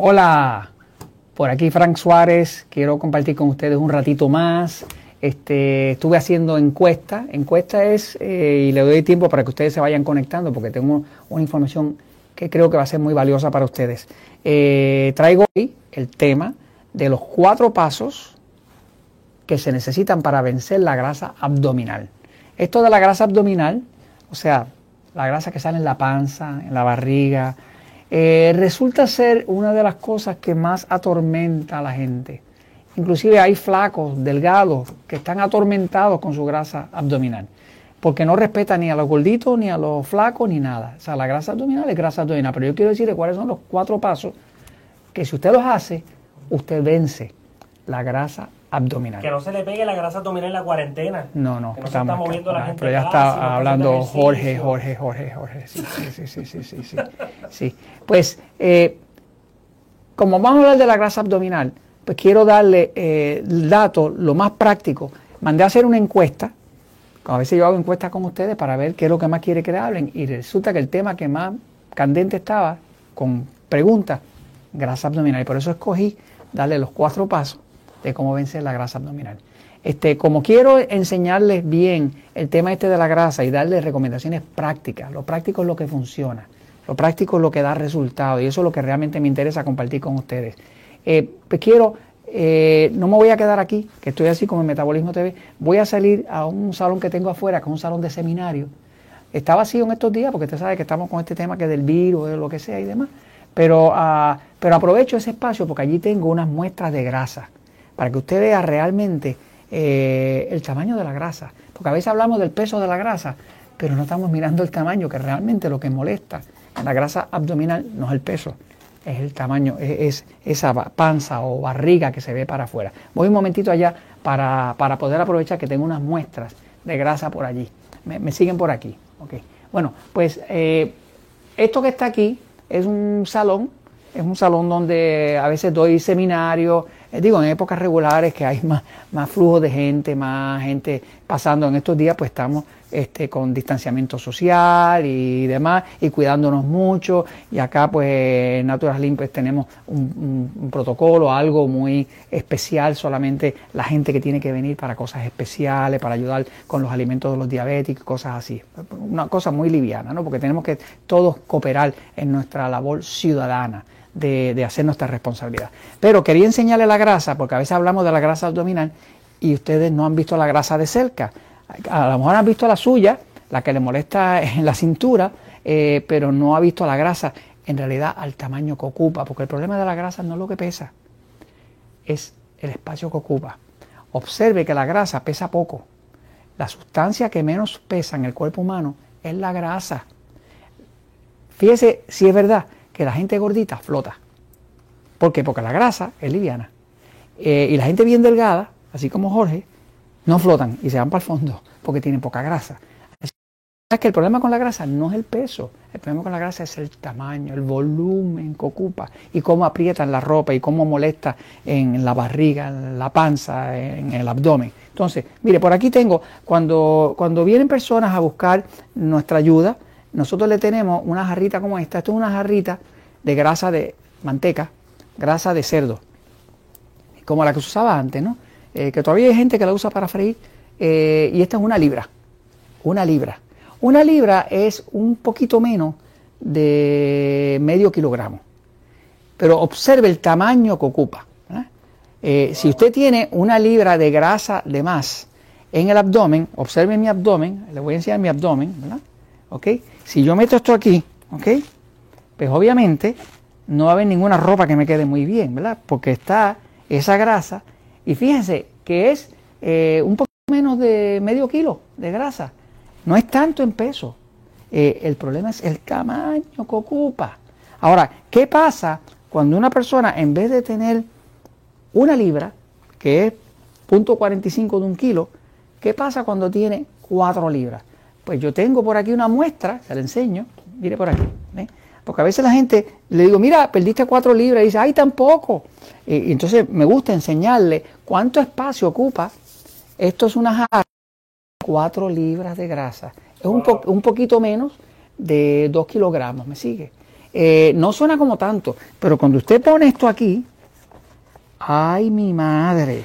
Hola, por aquí Frank Suárez, quiero compartir con ustedes un ratito más. Este, estuve haciendo encuesta, encuesta es, eh, y le doy tiempo para que ustedes se vayan conectando porque tengo una información que creo que va a ser muy valiosa para ustedes. Eh, traigo hoy el tema de los cuatro pasos que se necesitan para vencer la grasa abdominal. Esto de la grasa abdominal, o sea, la grasa que sale en la panza, en la barriga, eh, resulta ser una de las cosas que más atormenta a la gente. Inclusive hay flacos, delgados, que están atormentados con su grasa abdominal, porque no respeta ni a los gorditos, ni a los flacos, ni nada. O sea, la grasa abdominal es grasa abdominal, pero yo quiero decirle cuáles son los cuatro pasos que si usted los hace, usted vence la grasa abdominal. Que no se le pegue la grasa abdominal en la cuarentena. No, no, que no se está moviendo la gente. Pero ya está hablando Jorge. Jorge, Jorge, Jorge. Sí, sí, sí, sí, sí, sí, sí. sí. Pues, eh, como vamos a hablar de la grasa abdominal, pues quiero darle eh, el dato, lo más práctico. Mandé a hacer una encuesta. A veces yo hago encuestas con ustedes para ver qué es lo que más quiere que le hablen. Y resulta que el tema que más candente estaba, con preguntas, grasa abdominal. Y por eso escogí darle los cuatro pasos de cómo vencer la grasa abdominal. Este, como quiero enseñarles bien el tema este de la grasa y darles recomendaciones prácticas, lo práctico es lo que funciona, lo práctico es lo que da resultado y eso es lo que realmente me interesa compartir con ustedes. Eh, pues quiero, eh, no me voy a quedar aquí, que estoy así como en Metabolismo TV, voy a salir a un salón que tengo afuera, que es un salón de seminario. Está vacío en estos días porque usted sabe que estamos con este tema que del virus, de lo que sea y demás. Pero, ah, pero aprovecho ese espacio porque allí tengo unas muestras de grasa para que usted vea realmente eh, el tamaño de la grasa. Porque a veces hablamos del peso de la grasa, pero no estamos mirando el tamaño, que realmente lo que molesta en la grasa abdominal no es el peso, es el tamaño, es, es esa panza o barriga que se ve para afuera. Voy un momentito allá para, para poder aprovechar que tengo unas muestras de grasa por allí. Me, siguen por aquí. Bueno, pues eh, esto que está aquí es un salón, es un salón donde a veces doy seminarios, eh, digo, en épocas regulares que hay más, más flujo de gente, más gente pasando. En estos días pues estamos este, con distanciamiento social y demás, y cuidándonos mucho. Y acá pues en Natural pues tenemos un- un protocolo, algo muy especial, solamente la gente que tiene que venir para cosas especiales, para ayudar con los alimentos de los diabéticos, cosas así. Una cosa muy liviana, ¿no? Porque tenemos que todos cooperar en nuestra labor ciudadana de, hacer nuestra responsabilidad. Pero quería enseñarle la grasa, porque a veces hablamos de la grasa abdominal y ustedes no han visto la grasa de cerca. A lo mejor han visto la suya, la que le molesta en la cintura, eh, pero no ha visto la grasa en realidad al tamaño que ocupa, porque el problema de la grasa no es lo que pesa, es el espacio que ocupa. Observe que la grasa pesa poco. La sustancia que menos pesa en el cuerpo humano es la grasa. Fíjese si es verdad que la gente gordita flota. ¿Por qué? Porque la grasa es liviana. Eh, y la gente bien delgada, así como Jorge, no flotan y se van para el fondo porque tienen poca grasa. Es que el problema con la grasa no es el peso, el problema con la grasa es el tamaño, el volumen que ocupa y cómo aprietan la ropa y cómo molesta en la barriga, en la panza, en el abdomen. Entonces, mire, por aquí tengo, cuando, cuando vienen personas a buscar nuestra ayuda, nosotros le tenemos una jarrita como esta, esto es una jarrita de grasa de manteca, grasa de cerdo, como la que se usaba antes, ¿no? Eh, que todavía hay gente que la usa para freír, eh, y esta es una libra, una libra. Una libra es un poquito menos de medio kilogramo. Pero observe el tamaño que ocupa. Eh, si usted tiene una libra de grasa de más en el abdomen, observe mi abdomen, le voy a enseñar mi abdomen, ¿verdad? ¿Ok? Si yo meto esto aquí. Pues obviamente no va a haber ninguna ropa que me quede muy bien, ¿verdad? Porque está esa grasa, y fíjense que es eh, un poco menos de medio kilo de grasa. No es tanto en peso. Eh, el problema es el tamaño que ocupa. Ahora, ¿qué pasa cuando una persona, en vez de tener una libra, que es 0.45 de un kilo, qué pasa cuando tiene 4 libras? Pues yo tengo por aquí una muestra, se la enseño, mire por aquí. ¿ve? Porque a veces la gente le digo, mira, perdiste 4 libras, y dice, ay, tampoco. Y, entonces me gusta enseñarle cuánto espacio ocupa. Esto es una jarra 4 libras de grasa. Es un, po- un poquito menos de 2 kilogramos, ¿me sigue? eh, no suena como tanto, pero cuando usted pone esto aquí, ay mi madre,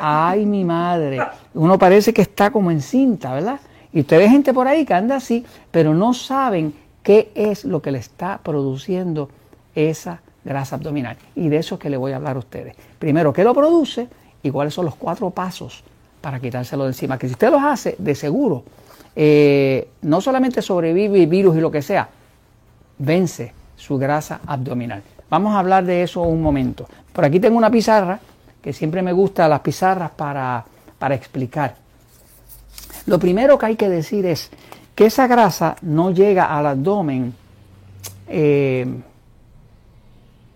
ay mi madre, uno parece que está como en cinta, ¿verdad? Y usted ve gente por ahí que anda así, pero no saben qué es lo que le está produciendo esa grasa abdominal. Y de eso es que le voy a hablar a ustedes. Primero, ¿qué lo produce? Y cuáles son los cuatro pasos para quitárselo de encima. Que si usted los hace, de seguro, eh, no solamente sobrevive virus y lo que sea, vence su grasa abdominal. Vamos a hablar de eso un momento. Por aquí tengo una pizarra, que siempre me gusta las pizarras para, para explicar. Lo primero que hay que decir es que esa grasa no llega al abdomen eh,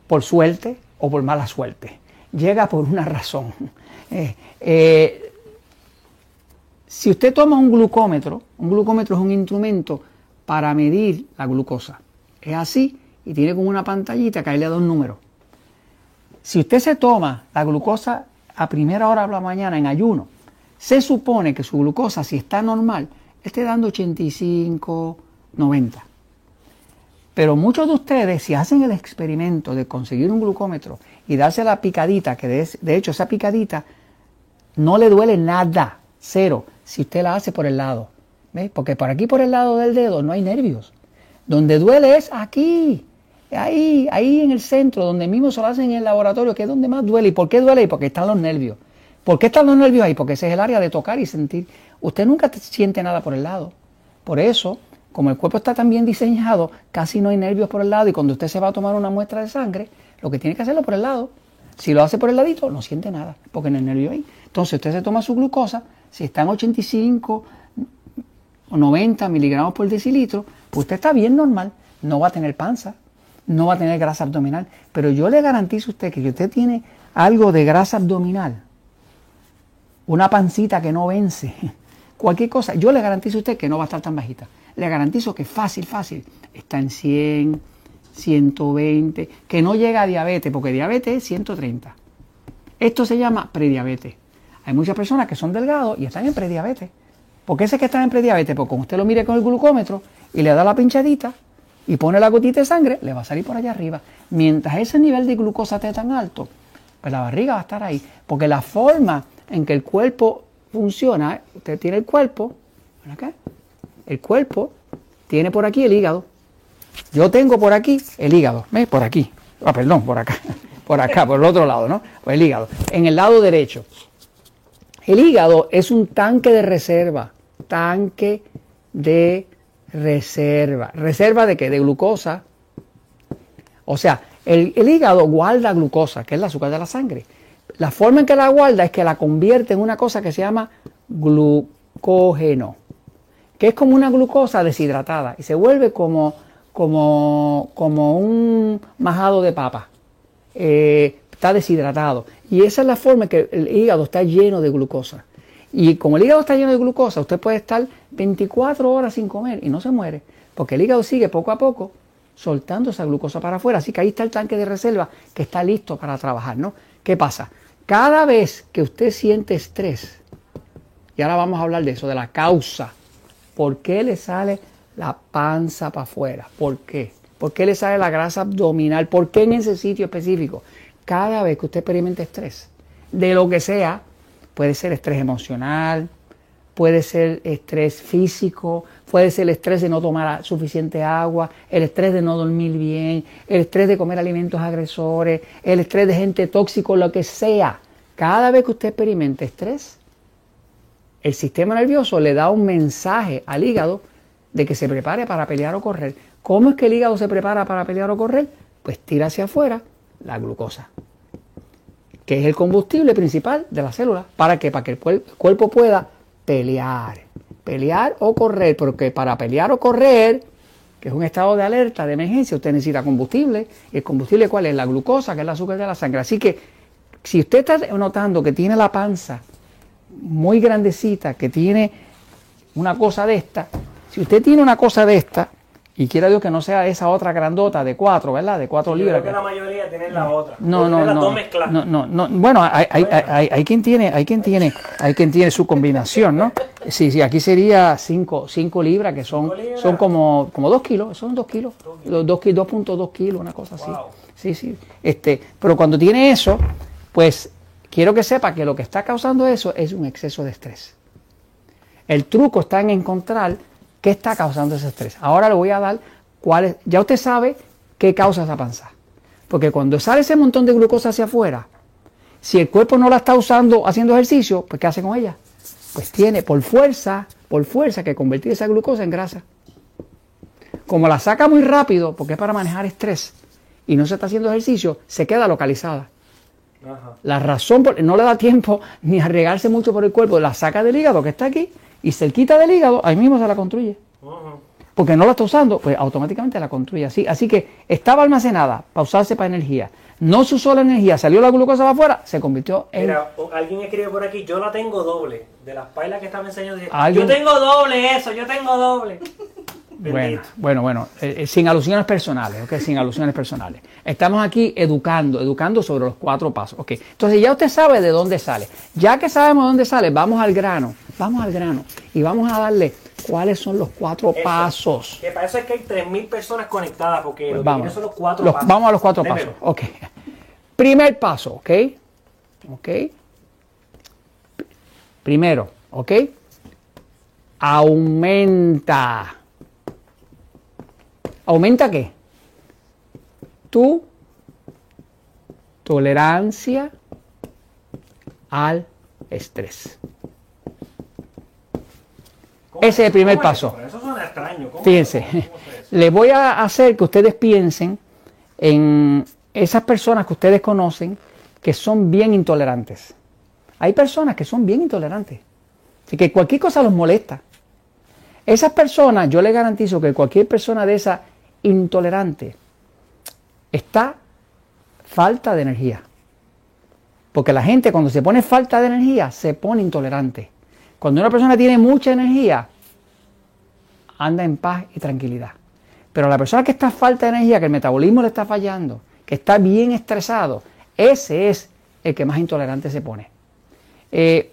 por suerte o por mala suerte. Llega por una razón. Eh, eh, si usted toma un glucómetro, un glucómetro es un instrumento para medir la glucosa. Es así y tiene como una pantallita que le da un número. Si usted se toma la glucosa a primera hora de la mañana en ayuno, se supone que su glucosa, si está normal, esté dando 85, 90. Pero muchos de ustedes, si hacen el experimento de conseguir un glucómetro y darse la picadita, que de, hecho esa picadita no le duele nada, cero, si usted la hace por el lado. ¿Ve? Porque por aquí, por el lado del dedo, no hay nervios. Donde duele es aquí, ahí, ahí en el centro, donde mismo se lo hacen en el laboratorio, que es donde más duele. ¿Y por qué duele? Porque están los nervios. ¿Por qué están los nervios ahí? Porque ese es el área de tocar y sentir. Usted nunca siente nada por el lado. Por eso, como el cuerpo está tan bien diseñado, casi no hay nervios por el lado y cuando usted se va a tomar una muestra de sangre, lo que tiene que hacerlo por el lado. Si lo hace por el ladito, no siente nada, porque no hay nervio ahí. Entonces usted se toma su glucosa, si está en 85 o 90 miligramos por decilitro, pues usted está bien normal, no va a tener panza, no va a tener grasa abdominal. Pero yo le garantizo a usted que si usted tiene algo de grasa abdominal, una pancita que no vence, cualquier cosa, yo le garantizo a usted que no va a estar tan bajita. Le garantizo que fácil, fácil, está en 100, 120, que no llega a diabetes, porque diabetes es 130. Esto se llama prediabetes. Hay muchas personas que son delgados y están en prediabetes. ¿Por qué es que están en prediabetes? Porque usted lo mire con el glucómetro y le da la pinchadita y pone la gotita de sangre, le va a salir por allá arriba. Mientras ese nivel de glucosa esté tan alto, pues la barriga va a estar ahí. Porque la forma en que el cuerpo funciona, usted tiene el cuerpo, el cuerpo tiene por aquí el hígado. Yo tengo por aquí el hígado, ¿ves? Por aquí. Ah, perdón, por acá. Por acá, por el otro lado, ¿no? El hígado. En el lado derecho. El hígado es un tanque de reserva. Tanque de reserva. ¿Reserva de qué? De glucosa. O sea, el, el hígado guarda glucosa, que es el azúcar de la sangre. La forma en que la guarda es que la convierte en una cosa que se llama glucógeno, que es como una glucosa deshidratada y se vuelve como, como, como un majado de papa. Eh, está deshidratado. Y esa es la forma en que el hígado está lleno de glucosa. Y como el hígado está lleno de glucosa, usted puede estar 24 horas sin comer y no se muere, porque el hígado sigue poco a poco soltando esa glucosa para afuera. Así que ahí está el tanque de reserva que está listo para trabajar, ¿no? ¿Qué pasa? Cada vez que usted siente estrés, y ahora vamos a hablar de eso, de la causa, ¿por qué le sale la panza para afuera? ¿Por qué? ¿Por qué le sale la grasa abdominal? ¿Por qué en ese sitio específico? Cada vez que usted experimente estrés, de lo que sea, puede ser estrés emocional, puede ser estrés físico, puede ser el estrés de no tomar suficiente agua, el estrés de no dormir bien, el estrés de comer alimentos agresores, el estrés de gente tóxico, lo que sea. Cada vez que usted experimente estrés, el sistema nervioso le da un mensaje al hígado de que se prepare para pelear o correr. ¿Cómo es que el hígado se prepara para pelear o correr? Pues tira hacia afuera la glucosa, que es el combustible principal de la célula. ¿Para qué? Para que el cuerpo pueda pelear. Pelear o correr, porque para pelear o correr, que es un estado de alerta, de emergencia, usted necesita combustible. ¿Y el combustible cuál es? La glucosa, que es el azúcar de la sangre. Así que si usted está notando que tiene la panza muy grandecita, que tiene una cosa de esta, si usted tiene una cosa de esta, Y quiera Dios que no sea esa otra grandota de 4, ¿verdad? De 4 Yo libras. creo que la mayoría tienen la otra. No, no, no, dos no, no, no. Bueno, hay, hay, hay, hay quien tiene, hay quien tiene, hay quien tiene su combinación, ¿no? Sí, sí, aquí sería 5 libras, que son, Cinco libras. son como, como 2 kilos, son 2 kilos, Dos- dos ki- 2.2 kilos, una cosa así. Wow. Sí, sí. Este, pero cuando tiene eso, pues quiero que sepa que lo que está causando eso es un exceso de estrés. El truco está en encontrar qué está causando ese estrés. Ahora le voy a dar cuáles. Ya usted sabe qué causa esa panza. Porque cuando sale ese montón de glucosa hacia afuera, si el cuerpo no la está usando haciendo ejercicio, pues ¿qué hace con ella? Pues tiene por fuerza, por fuerza que convertir esa glucosa en grasa. Como la saca muy rápido, porque es para manejar estrés, y no se está haciendo ejercicio, se queda localizada. Ajá. La razón, por, no le da tiempo ni a regarse mucho por el cuerpo, la saca del hígado que está aquí y cerquita del hígado, ahí mismo se la construye. Porque no la está usando, pues automáticamente la construye así. Así que estaba almacenada para usarse para energía. No se usó la energía, salió la glucosa para afuera, se convirtió en... Mira, alguien escribe por aquí, yo la tengo doble. De las pailas que estaba enseñando. Yo tengo doble eso, yo tengo doble. Bueno, Bendito. bueno, bueno, eh, eh, sin alusiones personales, ok, sin alusiones personales. Estamos aquí educando, educando sobre los cuatro pasos, ok. Entonces ya usted sabe de dónde sale. Ya que sabemos de dónde sale, vamos al grano, vamos al grano y vamos a darle cuáles son los cuatro Eso. pasos. Que para eso es que hay 3.000 personas conectadas, porque Pues vamos, son los cuatro Los- pasos. vamos a los cuatro Démelo. pasos, ok. Primer paso, ok. Ok. Primero, ok. Aumenta. ¿Aumenta qué? Tu tolerancia al estrés. ¿Cómo Ese es el primer ¿Cómo paso. Eso, suena extraño. ¿Cómo Fíjense, les voy a hacer que ustedes piensen en esas personas que ustedes conocen que son bien intolerantes. Hay personas que son bien intolerantes. Así que cualquier cosa los molesta. Esas personas, yo les garantizo que cualquier persona de esa intolerante está falta de energía. Porque la gente cuando se pone falta de energía se pone intolerante. Cuando una persona tiene mucha energía, anda en paz y tranquilidad. Pero la persona que está falta de energía, que el metabolismo le está fallando, que está bien estresado, ese es el que más intolerante se pone. Eh,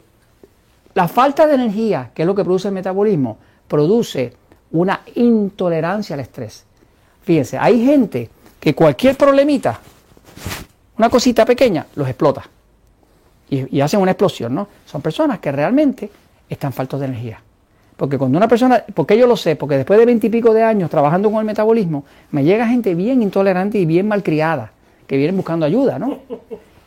la falta de energía, que es lo que produce el metabolismo, produce una intolerancia al estrés. Fíjense, hay gente que cualquier problemita, una cosita pequeña, los explota y, hacen una explosión, ¿no? Son personas que realmente están faltos de energía. Porque cuando una persona, porque yo lo sé, porque después de veintipico de años trabajando con el metabolismo, me llega gente bien intolerante y bien malcriada, que vienen buscando ayuda, ¿no?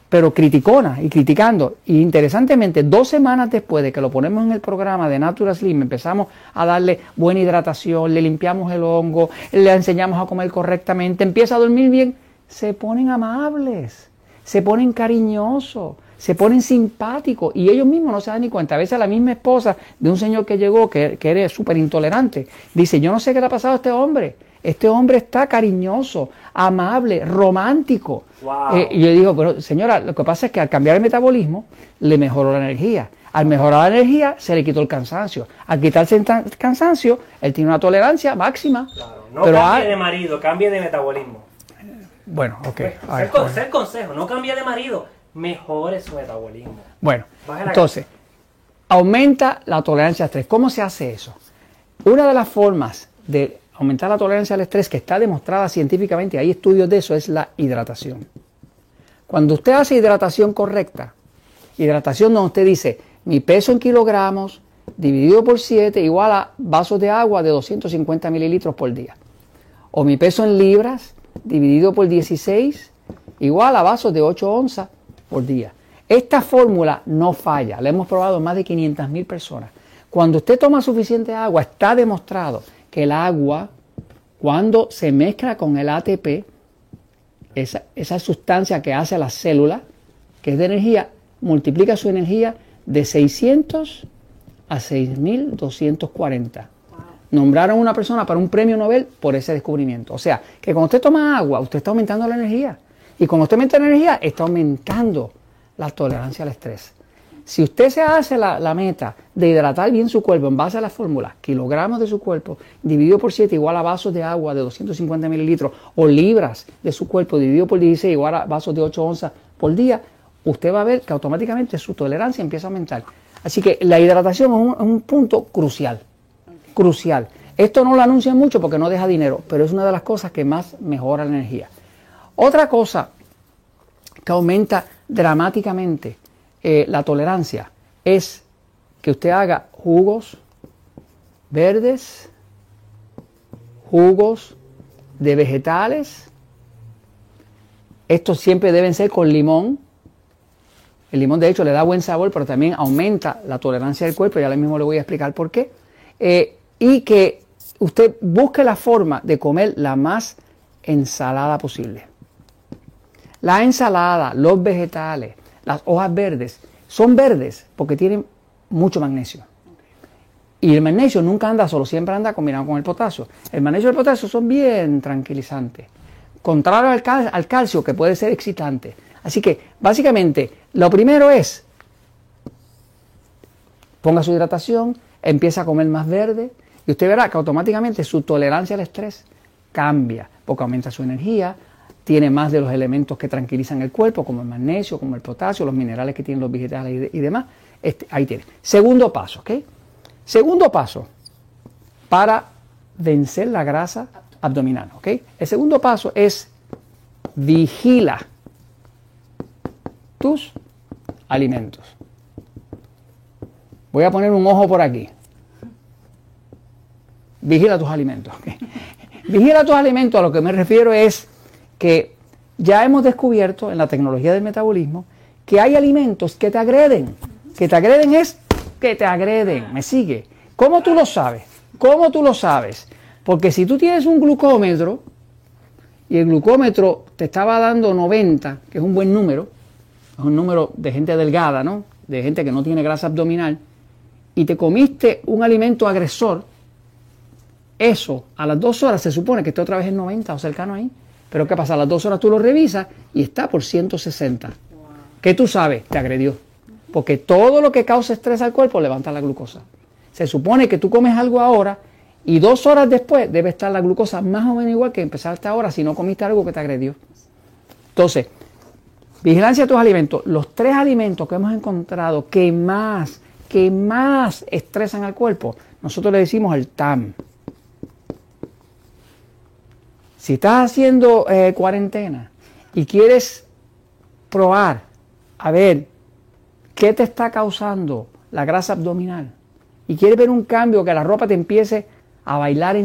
Pero criticona y criticando. Y interesantemente, dos semanas después de que lo ponemos en el programa de Natural Slim, empezamos a darle buena hidratación, le limpiamos el hongo, le enseñamos a comer correctamente, empieza a dormir bien, se ponen amables, se ponen cariñosos, se ponen simpáticos y ellos mismos no se dan ni cuenta. A veces la misma esposa de un señor que llegó, que, que era súper intolerante, dice, yo no sé qué le ha pasado a este hombre. Este hombre está cariñoso, amable, romántico. Wow. Eh, y yo digo, pero señora, lo que pasa es que al cambiar el metabolismo le mejoró la energía. Al mejorar la energía se le quitó el cansancio. Al quitarse el cansancio, él tiene una tolerancia máxima. Claro, no pero cambie de marido, cambie de metabolismo. Bueno, ok. a Ser, ver, con- ser consejo, no cambie de marido, mejore su metabolismo. Bueno, entonces, aumenta la tolerancia al estrés. ¿Cómo se hace eso? Una de las formas de aumentar la tolerancia al estrés que está demostrada científicamente, hay estudios de eso, es la hidratación. Cuando usted hace hidratación correcta, hidratación donde usted dice mi peso en kilogramos dividido por 7 igual a vasos de agua de 250 mililitros por día. O mi peso en libras dividido por 16 igual a vasos de 8 onzas por día. Esta fórmula no falla, la hemos probado en más de 500 mil personas. Cuando usted toma suficiente agua, está demostrado que el agua, cuando se mezcla con el ATP, esa, esa sustancia que hace a las células, que es de energía, multiplica su energía de 600 a 6240. Nombraron a una persona para un premio Nobel por ese descubrimiento. O sea, que cuando usted toma agua, usted está aumentando la energía. Y cuando usted aumenta la energía, está aumentando la tolerancia al estrés. Si usted se hace la, la, meta de hidratar bien su cuerpo en base a las fórmulas, kilogramos de su cuerpo dividido por 7 igual a vasos de agua de 250 mililitros o libras de su cuerpo dividido por 16 igual a vasos de 8 onzas por día, usted va a ver que automáticamente su tolerancia empieza a aumentar. Así que la hidratación es un, es un punto crucial, crucial. Esto no lo anuncian mucho porque no deja dinero, pero es una de las cosas que más mejora la energía. Otra cosa que aumenta dramáticamente eh, la tolerancia es que usted haga jugos verdes, jugos de vegetales. Estos siempre deben ser con limón. El limón de hecho le da buen sabor, pero también aumenta la tolerancia del cuerpo. Ya mismo le voy a explicar por qué. Eh, y que usted busque la forma de comer la más ensalada posible. La ensalada, los vegetales, las hojas verdes, son verdes porque tienen mucho magnesio. Y el magnesio nunca anda solo, siempre anda combinado con el potasio. El magnesio y el potasio son bien tranquilizantes, contrario al, cal al calcio que puede ser excitante. Así que básicamente lo primero es ponga su hidratación, empieza a comer más verde y usted verá que automáticamente su tolerancia al estrés cambia, porque aumenta su energía, tiene más de los elementos que tranquilizan el cuerpo, como el magnesio, como el potasio, los minerales que tienen los vegetales y, de, y demás. Este, ahí tiene. Segundo paso, ¿ok? Segundo paso para vencer la grasa abdominal, ¿ok? El segundo paso es vigila tus alimentos. Voy a poner un ojo por aquí. Vigila tus alimentos. ¿okay? Vigila tus alimentos, a lo que me refiero es que ya hemos descubierto en la tecnología del metabolismo que hay alimentos que te agreden. Que te agreden es que te agreden. ¿Me sigue? ¿Cómo tú lo sabes? ¿Cómo tú lo sabes? Porque si tú tienes un glucómetro y el glucómetro te estaba dando 90, que es un buen número, es un número de gente delgada, ¿no? De gente que no tiene grasa abdominal, y te comiste un alimento agresor, eso a las dos horas se supone que esté otra vez en 90 o cercano ahí. Pero ¿qué pasa? A las dos horas tú lo revisas y está por 160. Wow. ¿Qué tú sabes? Te agredió. Porque todo lo que causa estrés al cuerpo levanta la glucosa. Se supone que tú comes algo ahora y dos horas después debe estar la glucosa más o menos igual que empezaste ahora si no comiste algo que te agredió. Entonces, vigilancia de tus alimentos. Los tres alimentos que hemos encontrado que más, que más estresan al cuerpo, nosotros le decimos el TAM. Si estás haciendo eh, cuarentena y quieres probar a ver qué te está causando la grasa abdominal y quieres ver un cambio, que la ropa te empiece a bailar en